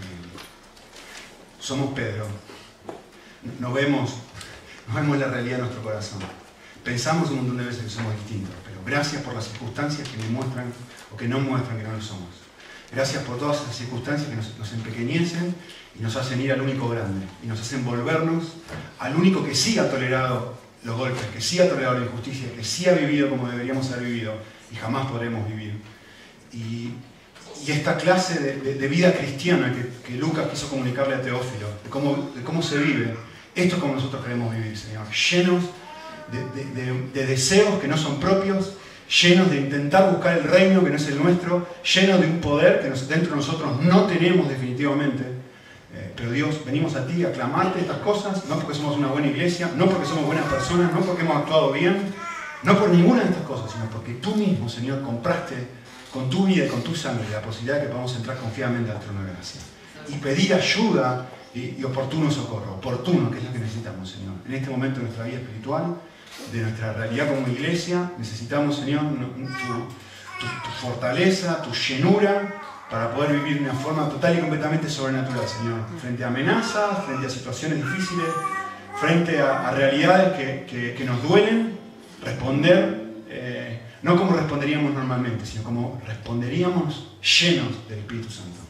eh, somos Pedro, no vemos, no vemos la realidad de nuestro corazón. Pensamos un montón de veces que somos distintos, pero gracias por las circunstancias que me muestran o que no muestran que no lo somos. Gracias por todas esas circunstancias que nos, nos empequeñecen y nos hacen ir al único grande y nos hacen volvernos al único que sí ha tolerado los golpes, que sí ha tolerado la injusticia, que sí ha vivido como deberíamos haber vivido y jamás podremos vivir. Y, esta clase de, vida cristiana que, Lucas quiso comunicarle a Teófilo, de cómo, de cómo se vive, esto es como nosotros queremos vivir, Señor, llenos de, deseos que no son propios, llenos de intentar buscar el reino que no es el nuestro, llenos de un poder que dentro de nosotros no tenemos definitivamente eh, pero Dios, venimos a ti a clamarte estas cosas, no porque somos una buena iglesia, no porque somos buenas personas, no porque hemos actuado bien, no por ninguna de estas cosas, sino porque tú mismo, Señor, compraste con tu vida y con tu sangre la posibilidad de que podamos entrar confiadamente al trono de gracia. Y pedir ayuda y, oportuno socorro, oportuno, que es lo que necesitamos, Señor. En este momento de nuestra vida espiritual, de nuestra realidad como iglesia. Necesitamos, Señor, tu, fortaleza, tu llenura para poder vivir de una forma total y completamente sobrenatural, Señor. Frente a amenazas, frente a situaciones difíciles, frente a, realidades que, nos duelen, responder, eh, no como responderíamos normalmente, sino como responderíamos llenos del Espíritu Santo.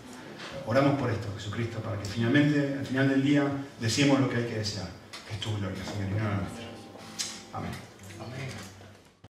Oramos por esto, Jesucristo, para que finalmente, al final del día, decimos lo que hay que desear, que es tu gloria, Señor, y no la nuestra. Amén. Amén.